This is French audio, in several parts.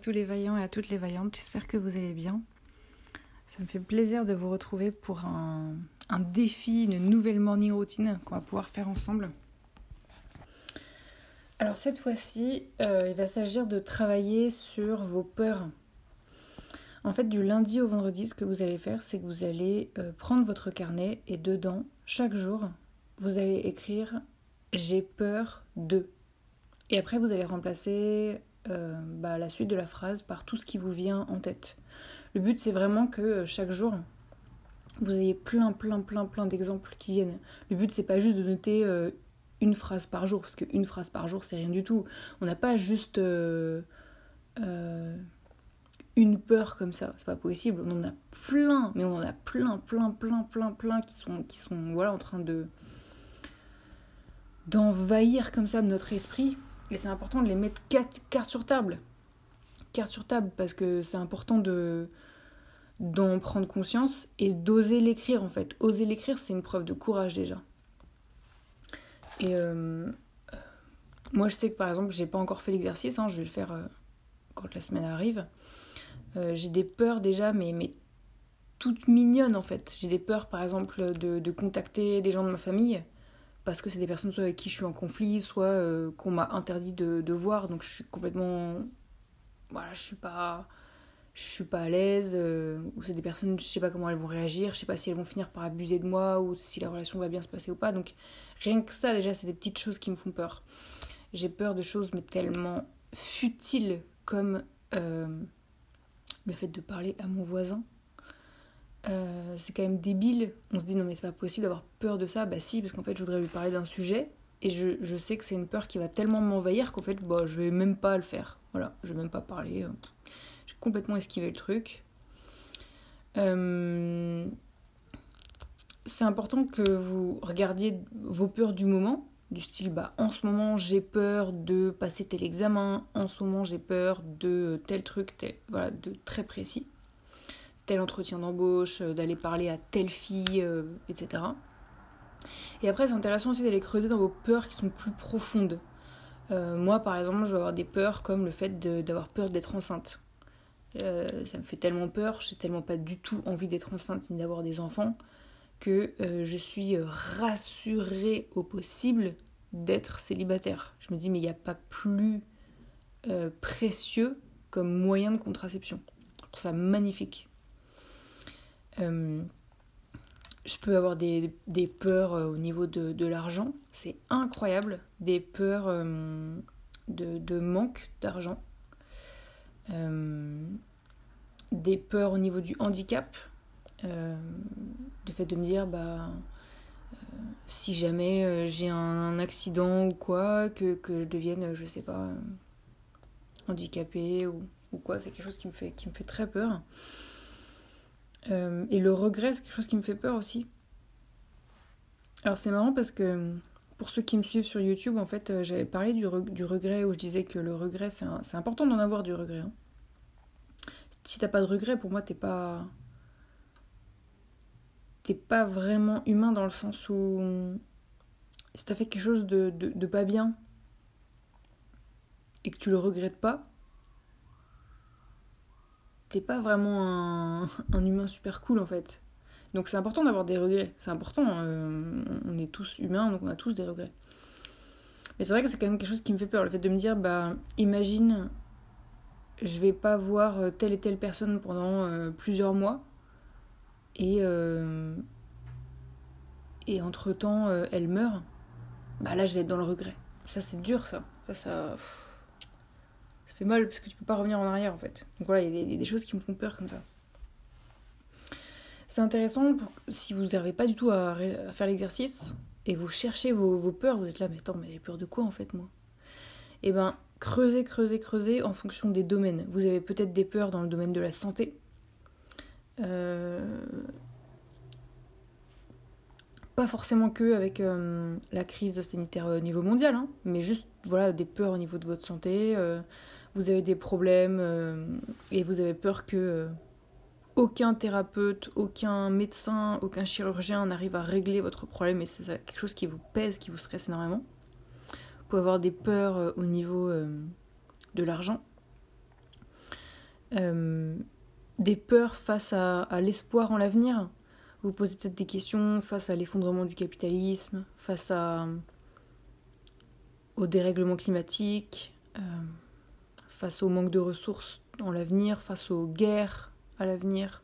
tous les vaillants et à toutes les vaillantes, j'espère que vous allez bien. Ça me fait plaisir de vous retrouver pour un, défi, une nouvelle morning routine qu'on va pouvoir faire ensemble. Alors cette fois-ci, euh, il va s'agir de travailler sur vos peurs. En fait, du lundi au vendredi, ce que vous allez faire, c'est que vous allez euh, prendre votre carnet et dedans, chaque jour, vous allez écrire j'ai peur de. Et après, vous allez remplacer euh, bah, la suite de la phrase par tout ce qui vous vient en tête. Le but, c'est vraiment que euh, chaque jour, vous ayez plein, plein, plein, plein d'exemples qui viennent. Le but, c'est pas juste de noter euh, une phrase par jour, parce qu'une phrase par jour, c'est rien du tout. On n'a pas juste une peur comme ça, c'est pas possible. On en a plein, mais on en a plein, plein, plein, plein, plein qui sont, qui sont voilà, en train de d'envahir comme ça notre esprit et c'est important de les mettre carte sur table. Carte sur table parce que c'est important de d'en prendre conscience et d'oser l'écrire en fait. Oser l'écrire, c'est une preuve de courage déjà. Et euh, moi, je sais que par exemple, j'ai pas encore fait l'exercice, hein, je vais le faire euh, quand la semaine arrive. Euh, j'ai des peurs déjà, mais, mais toutes mignonnes en fait. J'ai des peurs par exemple de contacter des gens de ma famille parce que c'est des personnes soit avec qui je suis en conflit, soit euh, qu'on m'a interdit de, voir, donc je suis complètement. Voilà, je suis pas. Je suis pas à l'aise, euh, ou c'est des personnes, je sais pas comment elles vont réagir, je sais pas si elles vont finir par abuser de moi, ou si la relation va bien se passer ou pas, donc rien que ça, déjà, c'est des petites choses qui me font peur. J'ai peur de choses, mais tellement futiles comme euh, le fait de parler à mon voisin euh, c'est quand même débile. On se dit non mais c'est pas possible d'avoir peur de ça. Bah si, parce qu'en fait je voudrais lui parler d'un sujet et je, sais que c'est une peur qui va tellement m'envahir qu'en fait bah, je vais même pas le faire. Voilà, je vais même pas parler. J'ai complètement esquivé le truc. Euh, c'est important que vous regardiez vos peurs du moment, du style bah en ce moment j'ai peur de passer tel examen, en ce moment j'ai peur de tel truc, tel, voilà, de très précis tel entretien d'embauche, euh, d'aller parler à telle fille, euh, etc. Et après, c'est intéressant aussi d'aller creuser dans vos peurs qui sont plus profondes. Euh, moi, par exemple, je vais avoir des peurs comme le fait d'avoir peur d'être enceinte. ça me fait tellement peur, j'ai tellement pas du tout envie d'être enceinte ni d'avoir des enfants que je suis rassurée au possible d'être célibataire. Je me dis, mais il n'y a pas plus précieux comme moyen de contraception. Je trouve ça magnifique. Euh, je peux avoir des, peurs euh, au niveau de, l'argent. C'est incroyable. Des peurs euh, de, manque d'argent. des peurs au niveau du handicap. du fait de me dire, bah, si jamais j'ai un, accident ou quoi, que, je devienne, je sais pas, handicapée ou, ou quoi, c'est quelque chose qui me fait, qui me fait très peur. Euh, et le regret, c'est quelque chose qui me fait peur aussi. Alors c'est marrant parce que pour ceux qui me suivent sur YouTube, en fait, euh, j'avais parlé du, regret où je disais que le regret, c'est important d'en avoir du regret. Hein. Si t'as pas de regret, pour moi, t'es pas. T'es pas vraiment humain dans le sens où. Si t'as fait quelque chose de, de pas bien et que tu le regrettes pas, t'es pas vraiment un, humain super cool en fait. Donc c'est important d'avoir des regrets. C'est important. Euh, on est tous humains, donc on a tous des regrets. Mais c'est vrai que c'est quand même quelque chose qui me fait peur. Le fait de me dire, bah, imagine, je vais pas voir telle et telle personne pendant euh, plusieurs mois. et, euh, et entre-temps euh, elle meurt, bah là je vais être dans le regret. Ça c'est dur ça, ça fait mal parce que tu peux pas revenir en arrière en fait. Donc voilà, il y a des, choses qui me font peur comme ça. C'est intéressant pour, si vous n'arrivez pas du tout à, faire l'exercice et vous cherchez vos, vos, peurs, vous êtes là, mais attends, mais j'ai peur de quoi en fait moi? Eh ben, creusez, creusez, creusez en fonction des domaines. Vous avez peut-être des peurs dans le domaine de la santé. Euh... Pas forcément que avec euh, la crise sanitaire au niveau mondial, hein, mais juste voilà des peurs au niveau de votre santé. Euh, vous avez des problèmes euh, et vous avez peur que aucun thérapeute, aucun médecin, aucun chirurgien n'arrive à régler votre problème et c'est quelque chose qui vous pèse, qui vous stresse énormément. Vous pouvez avoir des peurs euh, au niveau euh, de l'argent, euh, des peurs face à, l'espoir en l'avenir. Vous posez peut-être des questions face à l'effondrement du capitalisme, face au dérèglement climatique, face au manque de ressources dans l'avenir, face aux guerres à l'avenir,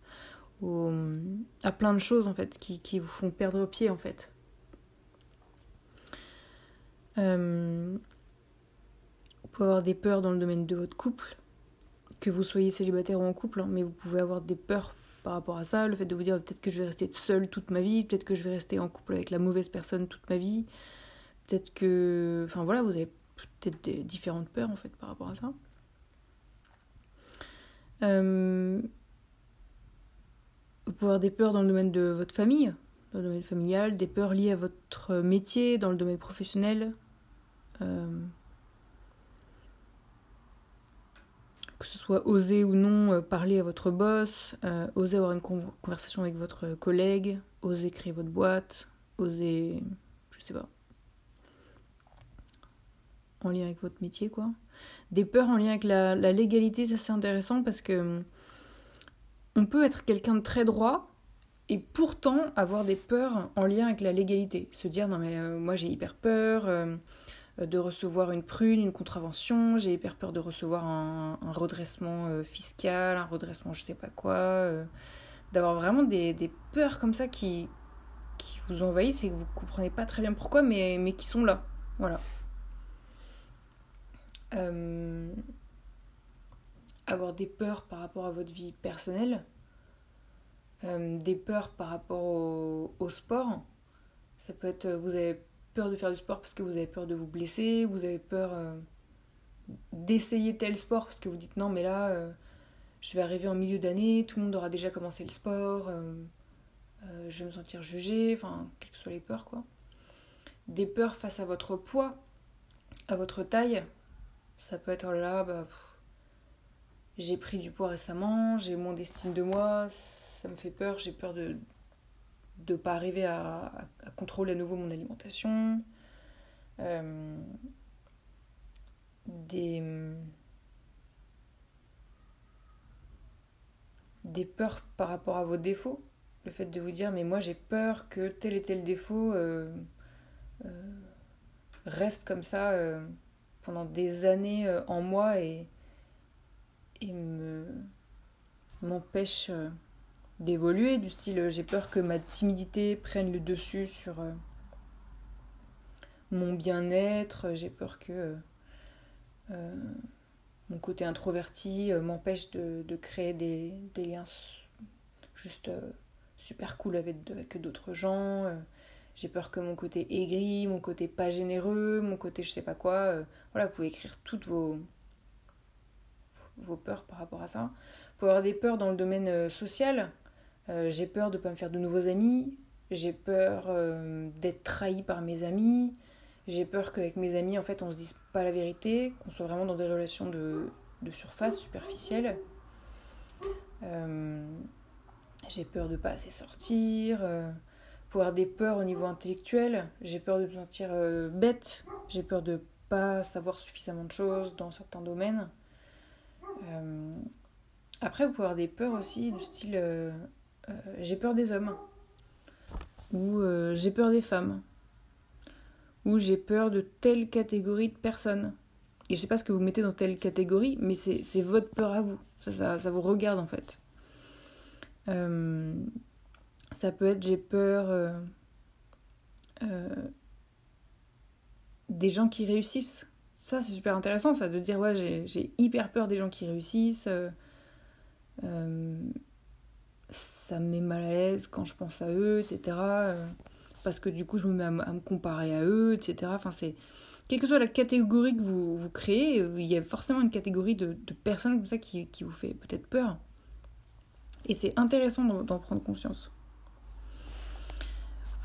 à plein de choses en fait qui, vous font perdre pied en fait. Euh, vous pouvez avoir des peurs dans le domaine de votre couple, que vous soyez célibataire ou en couple, hein, mais vous pouvez avoir des peurs par rapport à ça, le fait de vous dire peut-être que je vais rester seule toute ma vie, peut-être que je vais rester en couple avec la mauvaise personne toute ma vie, peut-être que... Enfin voilà, vous avez peut-être des différentes peurs en fait par rapport à ça. Euh, vous pouvez avoir des peurs dans le domaine de votre famille, dans le domaine familial, des peurs liées à votre métier, dans le domaine professionnel. Euh, que ce soit oser ou non euh, parler à votre boss, oser avoir une conversation avec votre collègue, oser créer votre boîte, oser, je sais pas, en lien avec votre métier quoi. Des peurs en lien avec la, légalité, ça c'est intéressant parce que on peut être quelqu'un de très droit et pourtant avoir des peurs en lien avec la légalité. Se dire non mais euh, moi j'ai hyper peur euh, de recevoir une prune, une contravention, j'ai hyper peur de recevoir un, redressement euh, fiscal, un redressement je sais pas quoi, d'avoir vraiment des, peurs comme ça qui, qui vous envahissent et que vous comprenez pas très bien pourquoi mais, mais qui sont là. Voilà. Euh, avoir des peurs par rapport à votre vie personnelle, euh, des peurs par rapport au, sport. Ça peut être, vous avez peur de faire du sport parce que vous avez peur de vous blesser, vous avez peur euh, d'essayer tel sport parce que vous dites non mais là je vais arriver en milieu d'année, tout le monde aura déjà commencé le sport, je vais me sentir jugée, enfin quelles que soient les peurs quoi. Des peurs face à votre poids, à votre taille, ça peut être là, bah, j'ai pris du poids récemment, j'ai moins d'estime de moi, ça me fait peur, j'ai peur de ne pas arriver à, à, contrôler à nouveau mon alimentation. Euh, des, des peurs par rapport à vos défauts. Le fait de vous dire, mais moi j'ai peur que tel et tel défaut euh, euh, reste comme ça pendant des années euh, en moi et, et me m'empêche euh, d'évoluer du style euh, j'ai peur que ma timidité prenne le dessus sur mon bien-être j'ai peur que mon côté introverti m'empêche de, de, créer des, des, liens juste super cool avec, avec d'autres gens j'ai peur que mon côté aigri mon côté pas généreux mon côté je sais pas quoi voilà vous pouvez écrire toutes vos vos peurs par rapport à ça. Vous pouvez avoir des peurs dans le domaine euh, social. Euh, j'ai peur de ne pas me faire de nouveaux amis. J'ai peur euh, d'être trahi par mes amis. J'ai peur qu'avec mes amis, en fait, on se dise pas la vérité, qu'on soit vraiment dans des relations de, de surface, superficielles. Euh, j'ai peur de pas assez sortir. Avoir des peurs au niveau intellectuel. J'ai peur de me sentir euh, bête. J'ai peur de pas savoir suffisamment de choses dans certains domaines. Euh, après, vous pouvez avoir des peurs aussi du style euh, j'ai peur des hommes, ou j'ai peur des femmes, ou j'ai peur de telle catégorie de personnes. Et je sais pas ce que vous mettez dans telle catégorie, mais c'est votre peur à vous. Ça, vous regarde en fait. Ça peut être j'ai peur euh, euh, des gens qui réussissent. Ça, c'est super intéressant, ça, de dire ouais, j'ai hyper peur des gens qui réussissent. Euh, ça me met mal à l'aise quand je pense à eux, etc. parce que du coup, je me mets à, me comparer à eux, etc. Enfin, c'est. Quelle que soit la catégorie que vous, vous créez, il y a forcément une catégorie de, de personnes comme ça qui, qui vous fait peut-être peur. Et c'est intéressant d'en prendre conscience.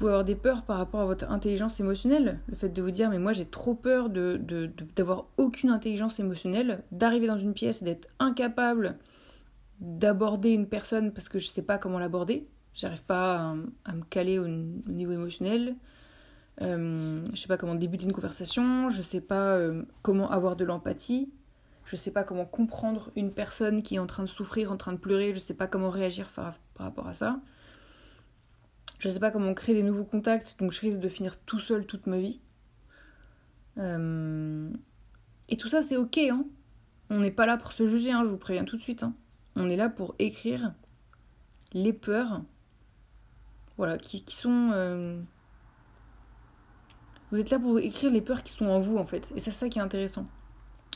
Pouvez avoir des peurs par rapport à votre intelligence émotionnelle. Le fait de vous dire, mais moi j'ai trop peur d'avoir de, de, aucune intelligence émotionnelle, d'arriver dans une pièce, d'être incapable d'aborder une personne parce que je ne sais pas comment l'aborder. J'arrive pas à, me caler au, niveau émotionnel. Euh, je sais pas comment débuter une conversation. Je sais pas euh, comment avoir de l'empathie. Je sais pas comment comprendre une personne qui est en train de souffrir, en train de pleurer. Je sais pas comment réagir par rapport à ça. Je sais pas comment créer des nouveaux contacts, donc je risque de finir tout seul toute ma vie. Euh, et tout ça, c'est ok. Hein. On n'est pas là pour se juger, hein, je vous préviens tout de suite. Hein. On est là pour écrire les peurs, voilà, qui, sont. Euh, vous êtes là pour écrire les peurs qui sont en vous, en fait. Et c'est ça qui est intéressant.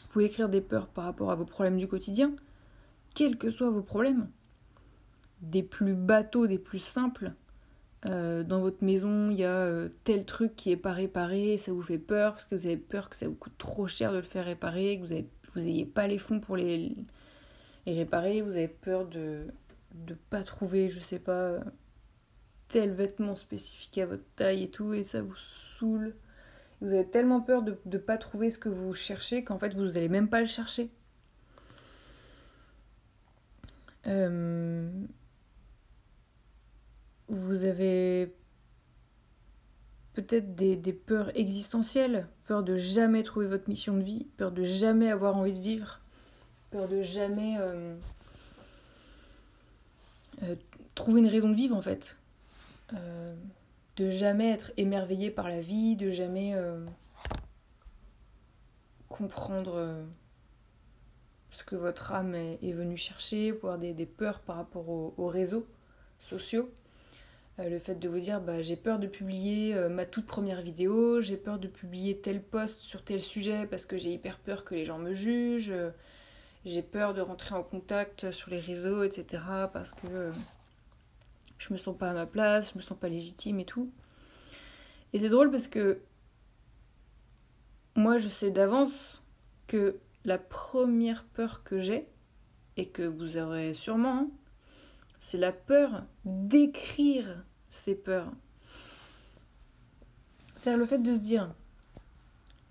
Vous pouvez écrire des peurs par rapport à vos problèmes du quotidien, quels que soient vos problèmes. Des plus bateaux, des plus simples, euh, dans votre maison, il y a euh, tel truc qui est pas réparé, ça vous fait peur parce que vous avez peur que ça vous coûte trop cher de le faire réparer, que vous n'ayez ayez pas les fonds pour les, les réparer, vous avez peur de ne pas trouver, je sais pas, tel vêtement spécifique à votre taille et tout, et ça vous saoule. Vous avez tellement peur de ne pas trouver ce que vous cherchez qu'en fait vous n'allez même pas le chercher. Euh, vous avez peut-être des, peurs existentielles, peur de jamais trouver votre mission de vie, peur de jamais avoir envie de vivre, peur de jamais euh, euh, trouver une raison de vivre en fait, euh, de jamais être émerveillé par la vie, de jamais comprendre ce que votre âme est, venue chercher, pour avoir des, peurs par rapport aux réseaux sociaux. Euh, le fait de vous dire bah, j'ai peur de publier euh, ma toute première vidéo, j'ai peur de publier tel post sur tel sujet parce que j'ai hyper peur que les gens me jugent, euh, j'ai peur de rentrer en contact sur les réseaux, etc. parce que je me sens pas à ma place, je me sens pas légitime et tout. Et c'est drôle parce que moi je sais d'avance que la première peur que j'ai, et que vous aurez sûrement, hein, c'est la peur d'écrire ces peurs. C'est le fait de se dire,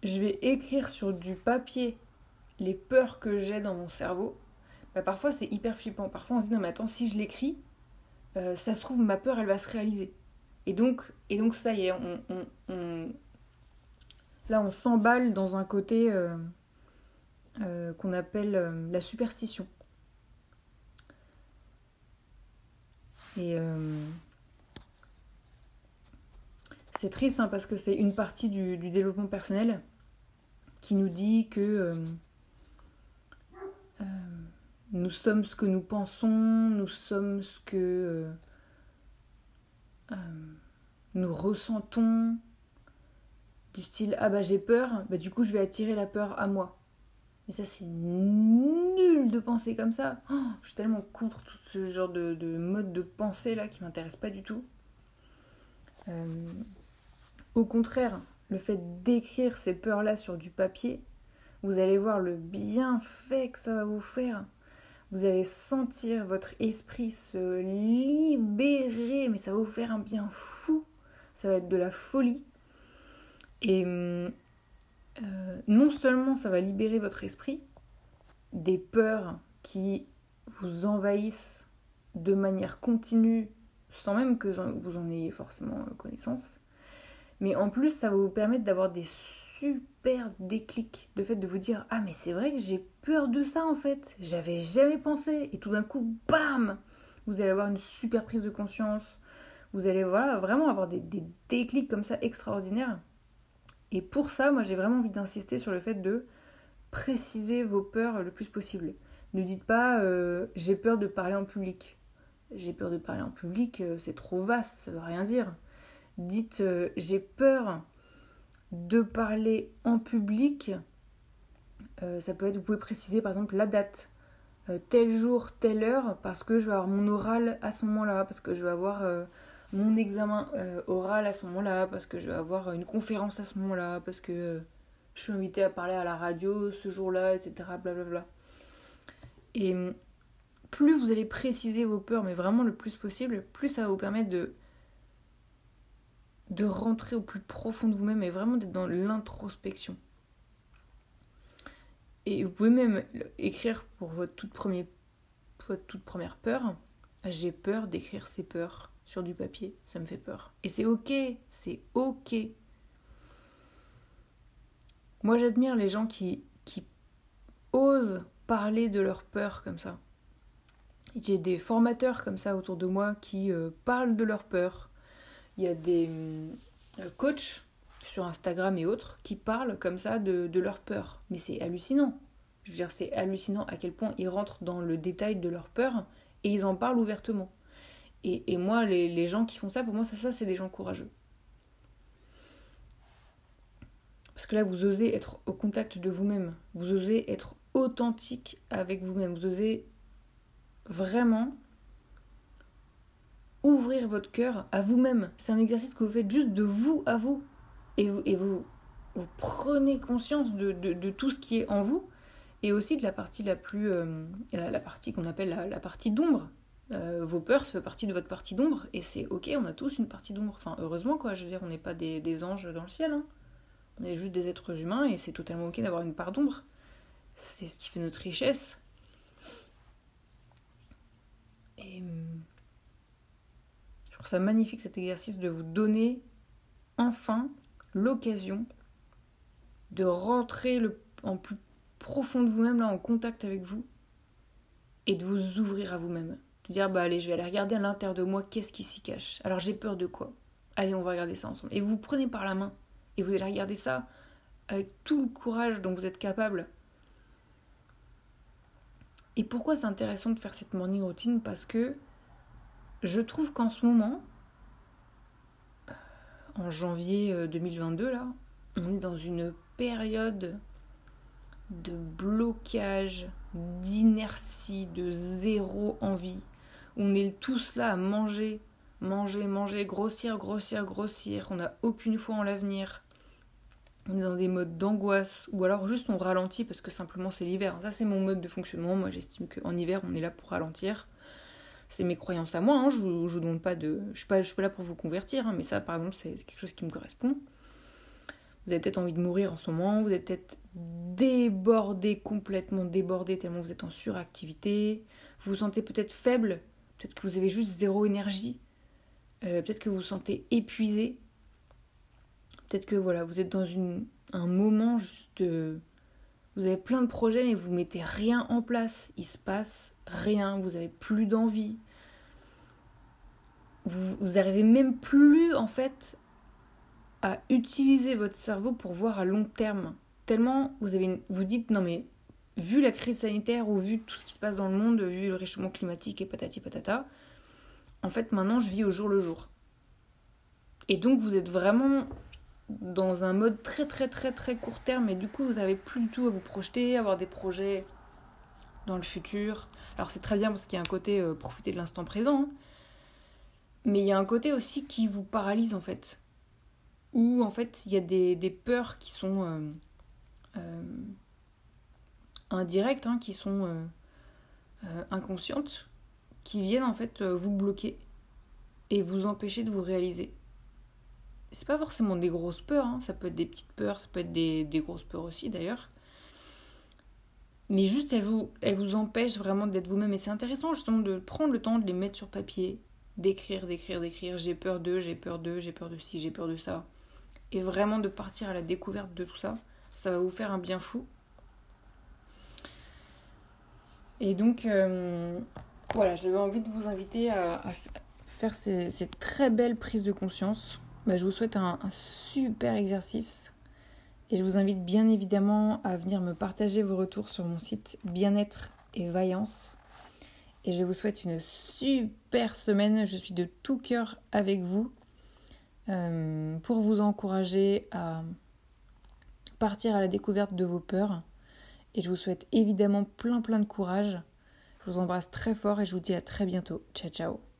je vais écrire sur du papier les peurs que j'ai dans mon cerveau. Bah, parfois c'est hyper flippant. Parfois on se dit non mais attends si je l'écris, euh, ça se trouve ma peur elle va se réaliser. Et donc, et donc ça y est, là on s'emballe dans un côté euh, euh, qu'on appelle la superstition. Et euh, c'est triste hein, parce que c'est une partie du, développement personnel qui nous dit que euh, euh, nous sommes ce que nous pensons, nous sommes ce que nous ressentons, du style ah bah j'ai peur, bah du coup je vais attirer la peur à moi. Mais ça, c'est nul de penser comme ça. Oh, je suis tellement contre tout ce genre de, mode de pensée là qui m'intéresse pas du tout. Euh, au contraire, le fait d'écrire ces peurs-là sur du papier, vous allez voir le bienfait que ça va vous faire. Vous allez sentir votre esprit se libérer, mais ça va vous faire un bien fou. Ça va être de la folie. Et hum, euh, non seulement ça va libérer votre esprit des peurs qui vous envahissent de manière continue sans même que vous en ayez forcément connaissance, mais en plus ça va vous permettre d'avoir des super déclics, le fait de vous dire ah mais c'est vrai que j'ai peur de ça en fait, j'avais jamais pensé et tout d'un coup bam, vous allez avoir une super prise de conscience, vous allez voilà vraiment avoir des déclics comme ça extraordinaires et pour ça, moi j'ai vraiment envie d'insister sur le fait de préciser vos peurs le plus possible. Ne dites pas euh, j'ai peur de parler en public. j'ai peur de parler en public, euh, c'est trop vaste, ça veut rien dire. Dites euh, j'ai peur de parler en public. Ça peut être, vous pouvez préciser par exemple la date, tel jour, telle heure, parce que je vais avoir mon oral à ce moment-là, parce que je vais avoir mon examen oral à ce moment-là, parce que je vais avoir une conférence à ce moment-là, parce que je suis invitée à parler à la radio ce jour-là, etc. Blablabla. Et plus vous allez préciser vos peurs, mais vraiment le plus possible, plus ça va vous permettre de, rentrer au plus profond de vous-même et vraiment d'être dans l'introspection. Et vous pouvez même écrire pour votre toute, votre toute première peur. J'ai peur d'écrire ces peurs sur du papier, ça me fait peur. Et c'est ok, c'est ok. Moi j'admire les gens qui, qui osent parler de leurs peurs comme ça. J'ai des formateurs comme ça autour de moi qui euh, parlent de leurs peurs. Il y a des euh, coachs sur Instagram et autres qui parlent comme ça de, de leurs peurs. Mais c'est hallucinant. Je veux dire, c'est hallucinant à quel point ils rentrent dans le détail de leurs peurs et ils en parlent ouvertement. Et, moi, les, gens qui font ça, pour moi, ça, c'est des gens courageux. Parce que là, vous osez être au contact de vous-même. Vous osez être authentique avec vous-même. Vous osez vraiment ouvrir votre cœur à vous-même. C'est un exercice que vous faites juste de vous à vous. Et vous, prenez conscience de, de, tout ce qui est en vous. Et aussi de la partie la plus. Euh, la, partie qu'on appelle la, partie d'ombre. Euh, vos peurs, ça fait partie de votre partie d'ombre. Et c'est ok, on a tous une partie d'ombre. Enfin, heureusement, quoi. Je veux dire, on n'est pas des, des, anges dans le ciel. Hein. On est juste des êtres humains et c'est totalement ok d'avoir une part d'ombre. C'est ce qui fait notre richesse. Et hum, je trouve ça magnifique cet exercice de vous donner enfin l'occasion de rentrer en plus profond de vous-même, là, en contact avec vous, et de vous ouvrir à vous-même. De dire, bah allez, je vais aller regarder à l'intérieur de moi, qu'est-ce qui s'y cache. Alors j'ai peur de quoi? Allez, on va regarder ça ensemble. Et vous, vous prenez par la main, et vous allez regarder ça avec tout le courage dont vous êtes capable et pourquoi c'est intéressant de faire cette morning routine? Parce que je trouve qu'en ce moment, euh, en janvier 2022, euh, là, on est dans une période de blocage, d'inertie, de zéro envie. On est tous là à manger, manger, manger, grossir, grossir, grossir. On n'a aucune foi en l'avenir on est dans des modes d'angoisse, ou alors juste on ralentit parce que simplement c'est l'hiver. Ça c'est mon mode de fonctionnement, moi j'estime qu'en hiver on est là pour ralentir. C'est mes croyances à moi, hein. je, vous, pas de... Je suis pas, je suis pas là pour vous convertir, hein, mais ça par exemple c'est quelque chose qui me correspond. Vous avez peut-être envie de mourir en ce moment, vous êtes peut-être débordé, complètement débordé tellement vous êtes en suractivité, vous vous sentez peut-être faible, peut-être que vous avez juste zéro énergie, euh, peut-être que vous vous sentez épuisé, Peut-être que voilà, vous êtes dans une, un moment juste Vous avez plein de projets mais vous mettez rien en place. Il se passe rien, vous avez plus d'envie. Vous, vous arrivez même plus en fait à utiliser votre cerveau pour voir à long terme. Tellement vous avez vous dites non mais vu la crise sanitaire ou vu tout ce qui se passe dans le monde, vu le réchauffement climatique et patati patata, en fait maintenant je vis au jour le jour. Et donc vous êtes vraiment dans un mode très très très très court terme et du coup vous avez plus du tout à vous projeter, avoir des projets dans le futur. Alors c'est très bien parce qu'il y a un côté euh, profiter de l'instant présent, hein. mais il y a un côté aussi qui vous paralyse en fait. Où en fait il y a des, des peurs qui sont euh, euh, indirectes, hein, qui sont inconscientes, qui viennent en fait vous bloquer et vous empêcher de vous réaliser c'est pas forcément des grosses peurs, hein. ça peut être des petites peurs, ça peut être des, grosses peurs aussi d'ailleurs. Mais juste, elles vous, elles vous empêchent vraiment d'être vous-même. Et c'est intéressant justement de prendre le temps de les mettre sur papier, d'écrire, d'écrire, d'écrire. J'ai peur d'eux, j'ai peur d'eux, j'ai peur de ci, j'ai peur de ça. Et vraiment de partir à la découverte de tout ça. Ça va vous faire un bien fou. Et donc, euh, voilà, j'avais envie de vous inviter à, faire ces, très belles prises de conscience bah, je vous souhaite un, super exercice et je vous invite bien évidemment à venir me partager vos retours sur mon site Bien-être et Vaillance. et je vous souhaite une super semaine. Je suis de tout cœur avec vous euh, pour vous encourager à partir à la découverte de vos peurs. Et je vous souhaite évidemment plein plein de courage. Je vous embrasse très fort et je vous dis à très bientôt. Ciao ciao